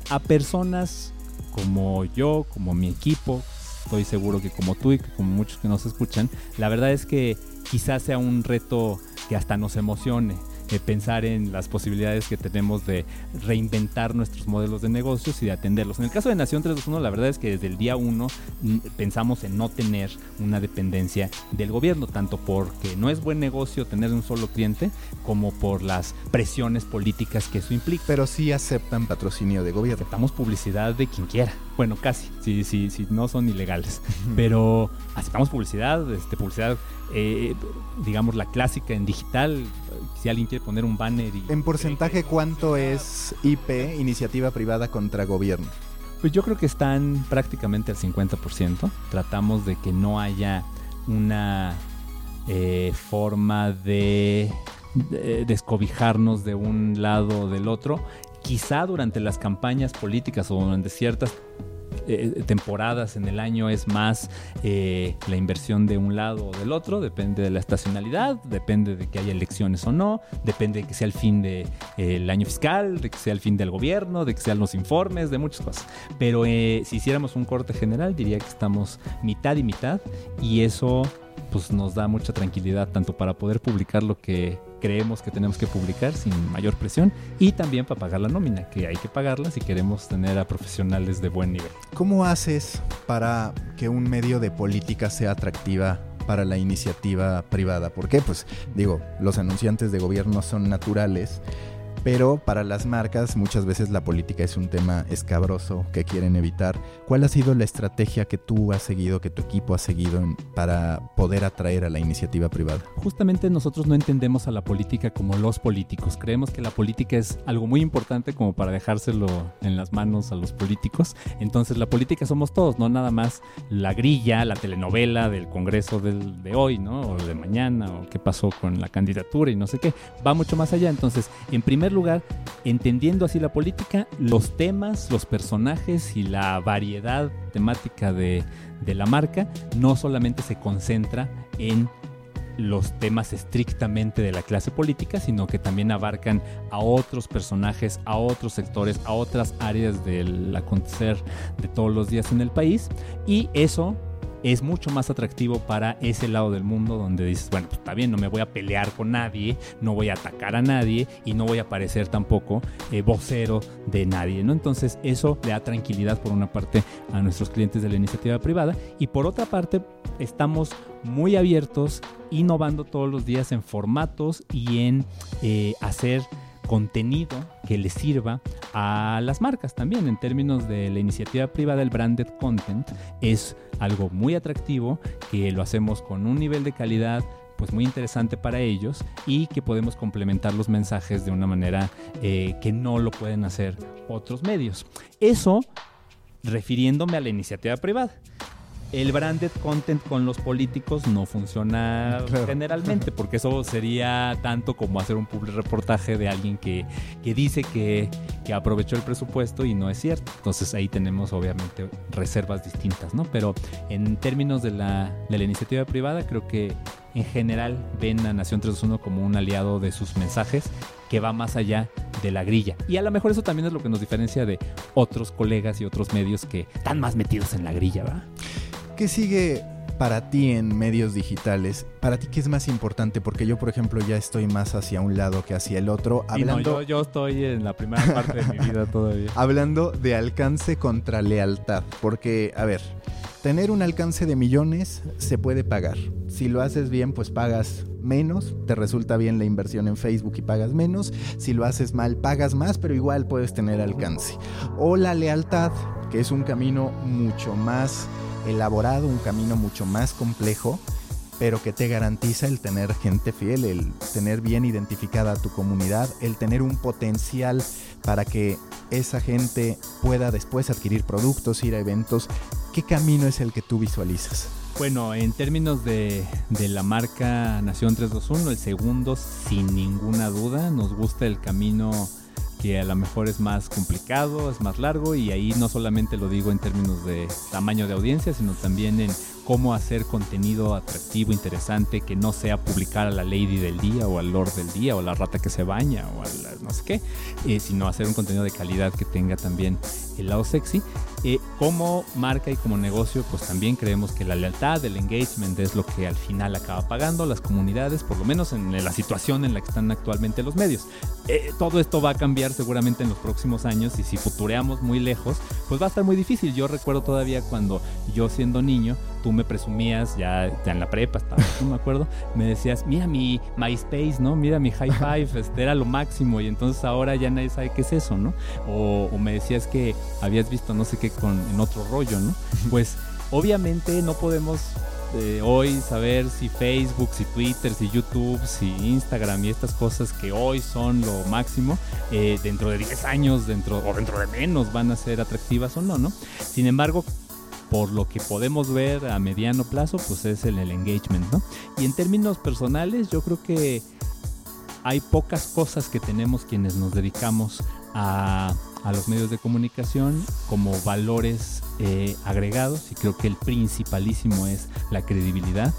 a personas como yo, como mi equipo, estoy seguro que como tú y como muchos que nos escuchan, la verdad es que quizás sea un reto que hasta nos emocione pensar en las posibilidades que tenemos de reinventar nuestros modelos de negocios y de atenderlos. En el caso de Nación 321, la verdad es que desde el día 1 mm, pensamos en no tener una dependencia del gobierno, tanto porque no es buen negocio tener un solo cliente, como por las presiones políticas que eso implica. Pero sí aceptan patrocinio de gobierno. Aceptamos publicidad de quien quiera. Bueno, casi, si sí, sí, no son ilegales. Pero aceptamos publicidad, este, publicidad, eh, digamos, la clásica en digital. Si alguien quiere poner un banner. Y, ¿En porcentaje cuánto es IP, iniciativa privada contra gobierno? Pues yo creo que están prácticamente al 50%. Tratamos de que no haya una eh, forma de, de descobijarnos de un lado o del otro. Quizá durante las campañas políticas o durante ciertas eh, temporadas en el año es más eh, la inversión de un lado o del otro, depende de la estacionalidad, depende de que haya elecciones o no, depende de que sea el fin del de, año fiscal, de que sea el fin del gobierno, de que sean los informes, de muchas cosas. Pero eh, si hiciéramos un corte general, diría que estamos mitad y mitad y eso pues nos da mucha tranquilidad tanto para poder publicar lo que creemos que tenemos que publicar sin mayor presión y también para pagar la nómina, que hay que pagarla si queremos tener a profesionales de buen nivel. ¿Cómo haces para que un medio de política sea atractiva para la iniciativa privada? ¿Por qué? Pues digo, los anunciantes de gobierno son naturales pero para las marcas muchas veces la política es un tema escabroso que quieren evitar. ¿Cuál ha sido la estrategia que tú has seguido, que tu equipo ha seguido para poder atraer a la iniciativa privada? Justamente nosotros no entendemos a la política como los políticos. Creemos que la política es algo muy importante como para dejárselo en las manos a los políticos. Entonces la política somos todos, no nada más la grilla, la telenovela del Congreso de hoy, ¿no? O de mañana, o qué pasó con la candidatura y no sé qué. Va mucho más allá. Entonces, en primer lugar, entendiendo así la política, los temas, los personajes y la variedad temática de, de la marca no solamente se concentra en los temas estrictamente de la clase política, sino que también abarcan a otros personajes, a otros sectores, a otras áreas del acontecer de todos los días en el país. Y eso es mucho más atractivo para ese lado del mundo donde dices, bueno, pues está bien, no me voy a pelear con nadie, no voy a atacar a nadie y no voy a parecer tampoco eh, vocero de nadie, ¿no? Entonces eso le da tranquilidad por una parte a nuestros clientes de la iniciativa privada y por otra parte estamos muy abiertos, innovando todos los días en formatos y en eh, hacer contenido que le sirva a las marcas también. En términos de la iniciativa privada, el branded content es algo muy atractivo, que lo hacemos con un nivel de calidad pues muy interesante para ellos y que podemos complementar los mensajes de una manera eh, que no lo pueden hacer otros medios. Eso refiriéndome a la iniciativa privada el branded content con los políticos no funciona generalmente, porque eso sería tanto como hacer un public reportaje de alguien que, que dice que, que, aprovechó el presupuesto y no es cierto. Entonces ahí tenemos obviamente reservas distintas, ¿no? Pero en términos de la, de la iniciativa privada, creo que en general ven a Nación 321 como un aliado de sus mensajes que va más allá de la grilla. Y a lo mejor eso también es lo que nos diferencia de otros colegas y otros medios que están más metidos en la grilla, ¿verdad? ¿Qué sigue para ti en medios digitales? ¿Para ti qué es más importante? Porque yo, por ejemplo, ya estoy más hacia un lado que hacia el otro. Hablando... yo, estoy en la primera parte de mi vida todavía. Hablando de alcance contra lealtad. Porque, a ver, tener un alcance de millones se puede pagar. Si lo haces bien, pues pagas menos, te resulta bien la inversión en Facebook y pagas menos. Si lo haces mal, pagas más, pero igual puedes tener alcance. O la lealtad, que es un camino mucho más elaborado, un camino mucho más complejo, pero que te garantiza el tener gente fiel, el tener bien identificada a tu comunidad, el tener un potencial para que esa gente pueda después adquirir productos, ir a eventos. ¿Qué camino es el que tú visualizas? Bueno, en términos de, de, la marca Nación 321, el segundo, sin ninguna duda, nos gusta el camino que a lo mejor es más complicado, es más largo y ahí no solamente lo digo en términos de tamaño de audiencia, sino también en cómo hacer contenido atractivo, interesante, que no sea publicar a la lady del día o al lord del día o a la rata que se baña o a la no sé qué, eh, sino hacer un contenido de calidad que tenga también el lado sexy. Eh, como marca y como negocio, pues también creemos que la lealtad, el engagement es lo que al final acaba pagando las comunidades, por lo menos en la situación en la que están actualmente los medios. Eh, todo esto va a cambiar seguramente en los próximos años y si futureamos muy lejos, pues va a estar muy difícil. Yo recuerdo todavía cuando yo siendo niño, tú me presumías, ya, en la prepa estaba, no me acuerdo, me decías, mira mi MySpace, ¿no? Mira mi High Five, este era lo máximo y entonces ahora ya nadie sabe qué es eso, ¿no? O, o me decías que habías visto no sé qué con, en otro rollo, ¿no? Pues obviamente no podemos eh, hoy saber si Facebook, si Twitter, si YouTube, si Instagram y estas cosas que hoy son lo máximo, eh, dentro de 10 años dentro, o dentro de menos van a ser atractivas o no, ¿no? Sin embargo, por lo que podemos ver a mediano plazo, pues es el, el engagement, ¿no? Y en términos personales, yo creo que hay pocas cosas que tenemos quienes nos dedicamos a a los medios de comunicación como valores eh, agregados y creo que el principalísimo es la credibilidad,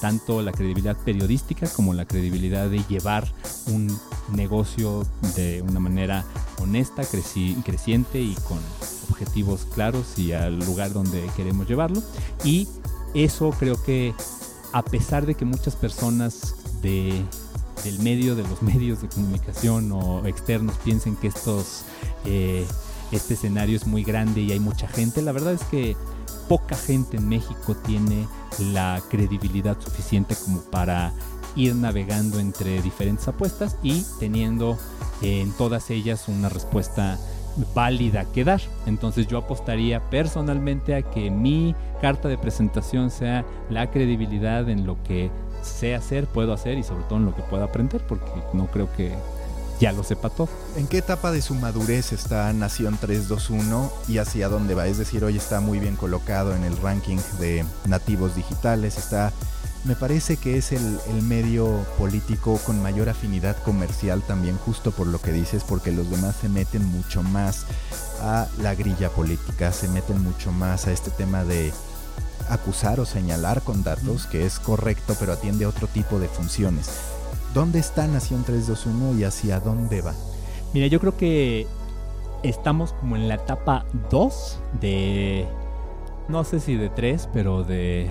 tanto la credibilidad periodística como la credibilidad de llevar un negocio de una manera honesta, creciente y con objetivos claros y al lugar donde queremos llevarlo. Y eso creo que a pesar de que muchas personas de del medio, de los medios de comunicación o externos piensen que estos, eh, este escenario es muy grande y hay mucha gente, la verdad es que poca gente en México tiene la credibilidad suficiente como para ir navegando entre diferentes apuestas y teniendo en todas ellas una respuesta válida que dar. Entonces yo apostaría personalmente a que mi carta de presentación sea la credibilidad en lo que sé hacer, puedo hacer y sobre todo en lo que pueda aprender, porque no creo que ya lo sepa todo. ¿En qué etapa de su madurez está Nación 321 y hacia dónde va? Es decir, hoy está muy bien colocado en el ranking de nativos digitales, está... Me parece que es el medio político con mayor afinidad comercial también, justo por lo que dices, porque los demás se meten mucho más a la grilla política, se meten mucho más a este tema de acusar o señalar con datos, que es correcto, pero atiende otro tipo de funciones. ¿Dónde está Nación 321 y hacia dónde va? Mira, yo creo que estamos como en la etapa 2 de, no sé si de 3, pero de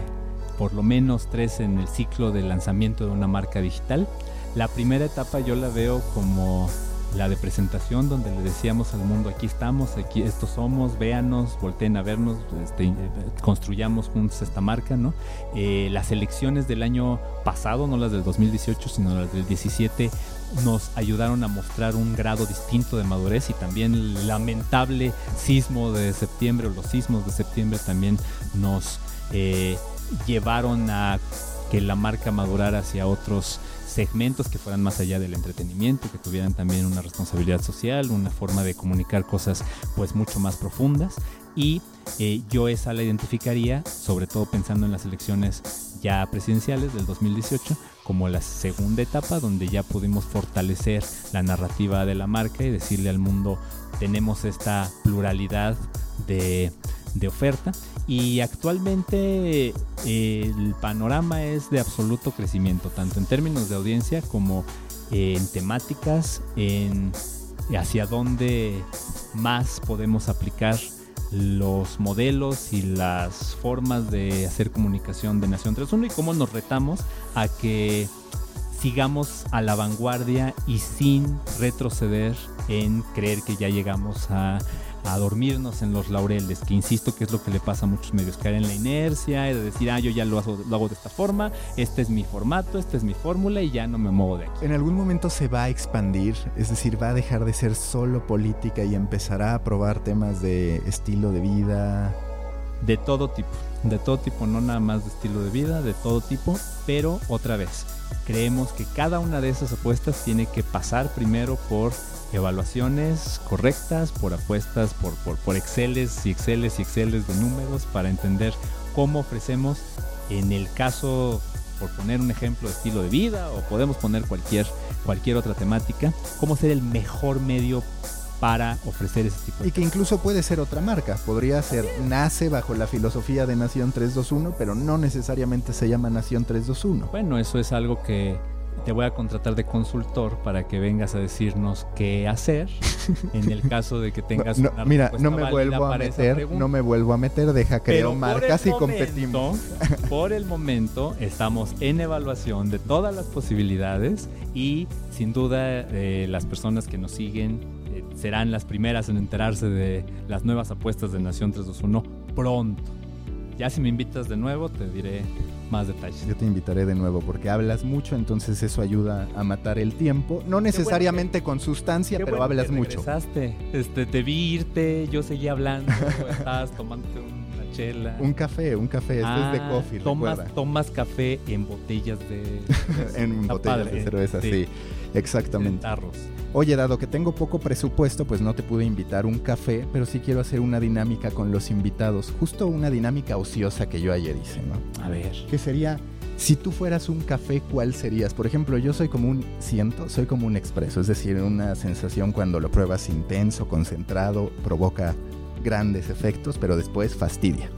por lo menos 3 en el ciclo de lanzamiento de una marca digital. La primera etapa yo la veo como la de presentación donde le decíamos al mundo aquí estamos, aquí estos somos, véanos, volteen a vernos, este, construyamos juntos esta marca, ¿no? Eh, las elecciones del año pasado, no las del 2018, sino las del 17, nos ayudaron a mostrar un grado distinto de madurez y también el lamentable sismo de septiembre o los sismos de septiembre también nos eh, llevaron a que la marca madurara hacia otros segmentos que fueran más allá del entretenimiento, que tuvieran también una responsabilidad social, una forma de comunicar cosas pues mucho más profundas. Y eh, yo esa la identificaría, sobre todo pensando en las elecciones ya presidenciales del 2018, como la segunda etapa donde ya pudimos fortalecer la narrativa de la marca y decirle al mundo tenemos esta pluralidad de, de oferta y actualmente el panorama es de absoluto crecimiento, tanto en términos de audiencia como en temáticas, en hacia dónde más podemos aplicar los modelos y las formas de hacer comunicación de Nación 3.1 y cómo nos retamos a que sigamos a la vanguardia y sin retroceder en creer que ya llegamos a, a, dormirnos en los laureles, que insisto que es lo que le pasa a muchos medios, caer en la inercia, de decir, ah, yo ya lo hago, lo hago de esta forma, este es mi formato, esta es mi fórmula y ya no me muevo de aquí. En algún momento se va a expandir, es decir, va a dejar de ser solo política y empezará a probar temas de estilo de vida. De todo tipo, de todo tipo, no nada más de estilo de vida, de todo tipo, pero otra vez, creemos que cada una de esas apuestas tiene que pasar primero por evaluaciones correctas, por apuestas, por, por, por Exceles y Exceles y Exceles de números para entender cómo ofrecemos en el caso, por poner un ejemplo de estilo de vida o podemos poner cualquier, cualquier otra temática, cómo ser el mejor medio para ofrecer ese tipo de Y que incluso puede ser otra marca. Podría ser, nace bajo la filosofía de Nación 321, pero no necesariamente se llama Nación 321. Bueno, eso es algo que te voy a contratar de consultor para que vengas a decirnos qué hacer en el caso de que tengas no, una mira no me vuelvo a meter no me vuelvo a meter deja creo Pero marcas y competimos Por el momento estamos en evaluación de todas las posibilidades y sin duda eh, las personas que nos siguen eh, serán las primeras en enterarse de las nuevas apuestas de Nación 321 pronto. Ya si me invitas de nuevo te diré más detalles. yo te invitaré de nuevo porque hablas mucho entonces eso ayuda a matar el tiempo no necesariamente con sustancia Qué pero bueno hablas que mucho regresaste. Este, te vi irte, yo seguía hablando, estabas tomándote una chela. un café un café este es de Ah, coffee tomas, recuerda tomas café en botellas de en botellas padre, de cerveza sí, sí. en exactamente tarros. Oye, dado que tengo poco presupuesto, pues no te pude invitar un café, pero sí quiero hacer una dinámica con los invitados, justo una dinámica ociosa que yo ayer hice, ¿no? A ver. Que sería, si tú fueras un café, ¿cuál serías? Por ejemplo, yo soy como un, siento, soy como un expreso, es decir, una sensación cuando lo pruebas intenso, concentrado, provoca grandes efectos, pero después fastidia.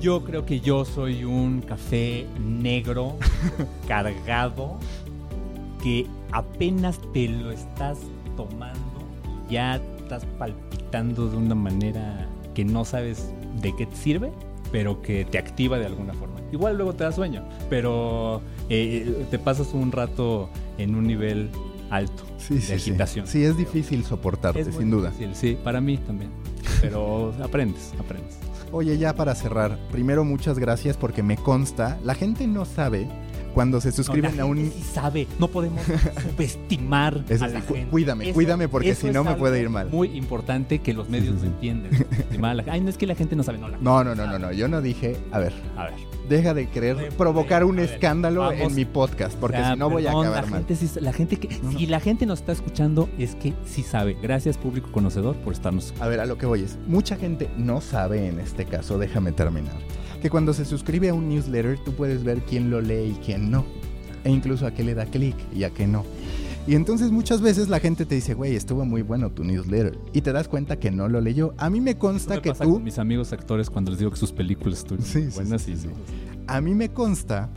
Yo creo que yo soy un café negro, cargado, que apenas te lo estás tomando y ya estás palpitando de una manera que no sabes de qué te sirve, pero que te activa de alguna forma. Igual luego te da sueño, pero eh, te pasas un rato en un nivel alto Sí, de sí, agitación. Sí, es difícil soportarte, Es sin duda. difícil, sí, para mí también. Pero aprendes, aprendes. Oye, ya para cerrar, primero muchas gracias porque me consta, la gente no sabe cuando se suscriben No, a un... sí sabe, no podemos subestimar Eso a la gente. cuídame, Eso- cuídame, porque si no me puede ir mal. Muy importante que los medios lo entiendan. Ay, no es que la gente no sabe, no la No, no, no, no, no, yo no dije, a ver, A ver. deja de querer provocar un ver, escándalo vamos. en mi podcast, porque Ya, si no voy a acabar la mal. gente sí- la gente que No, no. si la gente nos está escuchando es que sí sabe. Gracias público conocedor por estarnos. A ver, a lo que voy es, mucha gente no sabe en este caso, déjame terminar, que cuando se suscribe a un newsletter tú puedes ver quién lo lee y quién no, e incluso a qué le da clic y a qué no. Y entonces muchas veces la gente te dice, güey, estuvo muy bueno tu newsletter, y te das cuenta que no lo leyó. A mí me consta me que pasa tú, con mis amigos actores cuando les digo que sus películas estuvieron Sí, buenas sí, y sí, no. a mí me consta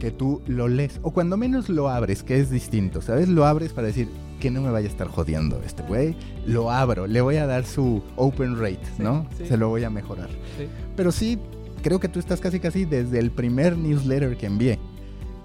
que tú lo lees, o cuando menos lo abres, que es distinto, ¿sabes? Lo abres para decir que no me vaya a estar jodiendo este güey, lo abro, le voy a dar su open rate, ¿no? Se lo voy a mejorar. Pero sí, creo que tú estás casi casi desde el primer newsletter que envié.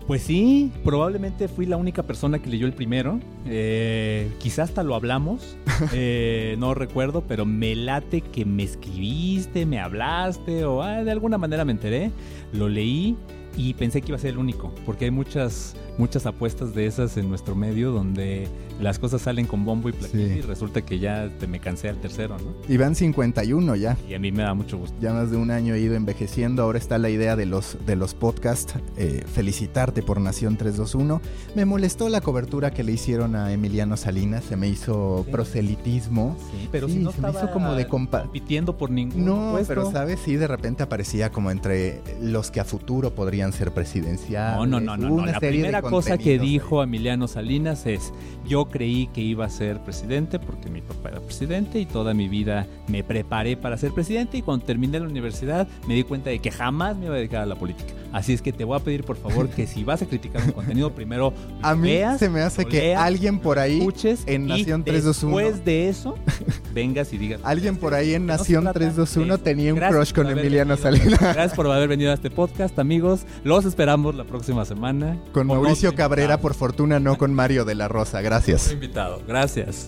Pues sí, probablemente fui la única persona que leyó el primero. Eh, quizás hasta lo hablamos, eh, no recuerdo, pero me late que me escribiste, me hablaste o ah, de alguna manera me enteré. Lo leí y pensé que iba a ser el único, porque hay muchas, muchas apuestas de esas en nuestro medio donde las cosas salen con bombo y platillo Sí. y resulta que ya te me cansé al tercero, ¿no? Y van 51 ya. Y a mí me da mucho gusto. Ya más de un año he ido envejeciendo. Ahora está la idea de los, de los podcasts. eh, felicitarte por Nación 321. Me molestó la cobertura que le hicieron a Emiliano Salinas. Se me hizo Sí. proselitismo. Sí, pero Sí, si no se me hizo como de compa- compitiendo por ningún No, puesto. pero sabes, sí, de repente aparecía como entre los que a futuro podrían ser presidenciales. No, no, no, no, no. La serie primera de cosa que dijo Emiliano Salinas es, yo creí que iba a ser presidente porque mi papá era presidente y toda mi vida me preparé para ser presidente y cuando terminé la universidad me di cuenta de que jamás me iba a dedicar a la política. Así es que te voy a pedir por favor que si vas a criticar un contenido, primero A mí veas, se me hace que leas, alguien por ahí escuches en y Nación 321 después de eso vengas y digas Alguien por ahí en No se Nación trata 321 de- tenía un crush con Emiliano venido. Salinas. Gracias por haber venido a este podcast, amigos. Los esperamos la próxima semana. Con Con Mauricio otro Cabrera, invitado. por fortuna, no con Mario de la Rosa. Gracias. Otro invitado. Gracias.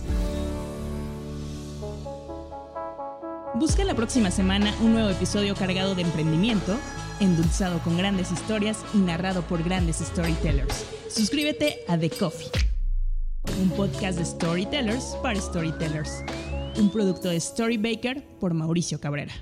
Busca la próxima semana un nuevo episodio cargado de emprendimiento, endulzado con grandes historias y narrado por grandes storytellers. Suscríbete a The Coffee, un podcast de storytellers para storytellers. Un producto de Storybaker por Mauricio Cabrera.